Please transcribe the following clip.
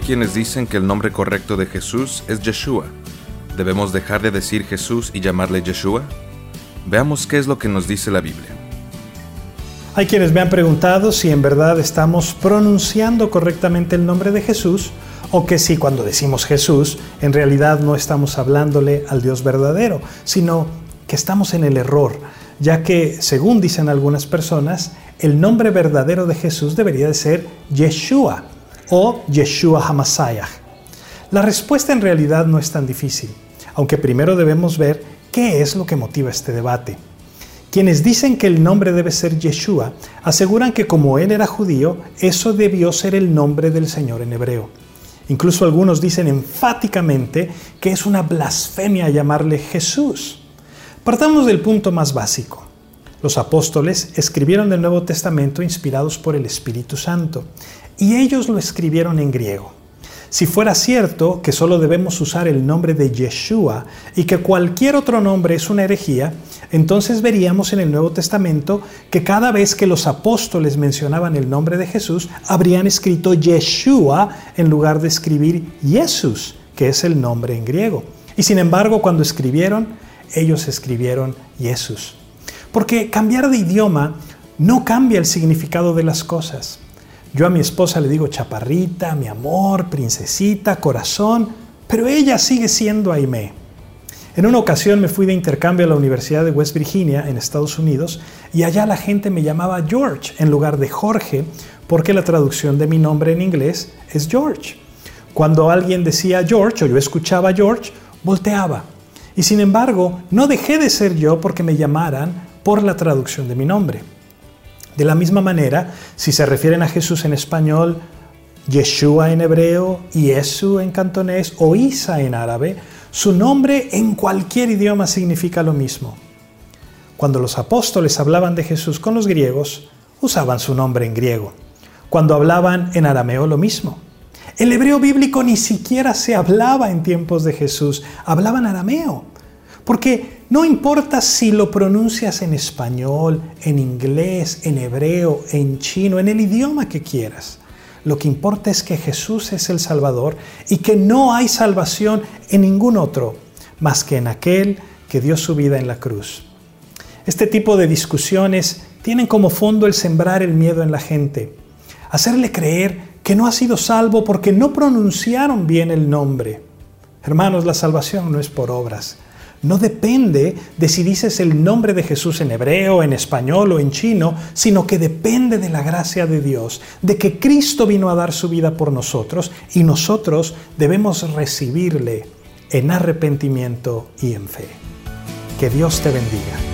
quienes dicen que el nombre correcto de Jesús es Yeshua. ¿Debemos dejar de decir Jesús y llamarle Yeshua? Veamos qué es lo que nos dice la Biblia. Hay quienes me han preguntado si en verdad estamos pronunciando correctamente el nombre de Jesús o que si cuando decimos Jesús en realidad no estamos hablándole al Dios verdadero, sino que estamos en el error, ya que, según dicen algunas personas, el nombre verdadero de Jesús debería de ser Yeshua o Yeshua HaMashiach. La respuesta en realidad no es tan difícil, aunque primero debemos ver qué es lo que motiva este debate. Quienes dicen que el nombre debe ser Yeshua aseguran que como él era judío, eso debió ser el nombre del Señor en hebreo. Incluso algunos dicen enfáticamente que es una blasfemia llamarle Jesús. Partamos del punto más básico. Los apóstoles escribieron el Nuevo Testamento inspirados por el Espíritu Santo y ellos lo escribieron en griego. Si fuera cierto que solo debemos usar el nombre de Yeshua y que cualquier otro nombre es una herejía, entonces veríamos en el Nuevo Testamento que cada vez que los apóstoles mencionaban el nombre de Jesús, habrían escrito Yeshua en lugar de escribir Jesús, que es el nombre en griego. Y sin embargo, cuando escribieron, ellos escribieron Jesús. Porque cambiar de idioma no cambia el significado de las cosas. Yo a mi esposa le digo chaparrita, mi amor, princesita, corazón, pero ella sigue siendo Aimee. En una ocasión me fui de intercambio a la Universidad de West Virginia, en Estados Unidos, y allá la gente me llamaba George en lugar de Jorge, porque la traducción de mi nombre en inglés es George. Cuando alguien decía George o yo escuchaba George, volteaba. Y sin embargo, no dejé de ser yo porque me llamaran por la traducción de mi nombre. De la misma manera, si se refieren a Jesús en español, Yeshua en hebreo, Yesu en cantonés o Isa en árabe, su nombre en cualquier idioma significa lo mismo. Cuando los apóstoles hablaban de Jesús con los griegos, usaban su nombre en griego. Cuando hablaban en arameo, lo mismo. El hebreo bíblico ni siquiera se hablaba en tiempos de Jesús, hablaban arameo. Porque no importa si lo pronuncias en español, en inglés, en hebreo, en chino, en el idioma que quieras. Lo que importa es que Jesús es el Salvador y que no hay salvación en ningún otro más que en aquel que dio su vida en la cruz. Este tipo de discusiones tienen como fondo el sembrar el miedo en la gente, hacerle creer que no ha sido salvo porque no pronunciaron bien el nombre. Hermanos, la salvación no es por obras, no depende de si dices el nombre de Jesús en hebreo, en español o en chino, sino que depende de la gracia de Dios, de que Cristo vino a dar su vida por nosotros y nosotros debemos recibirle en arrepentimiento y en fe. Que Dios te bendiga.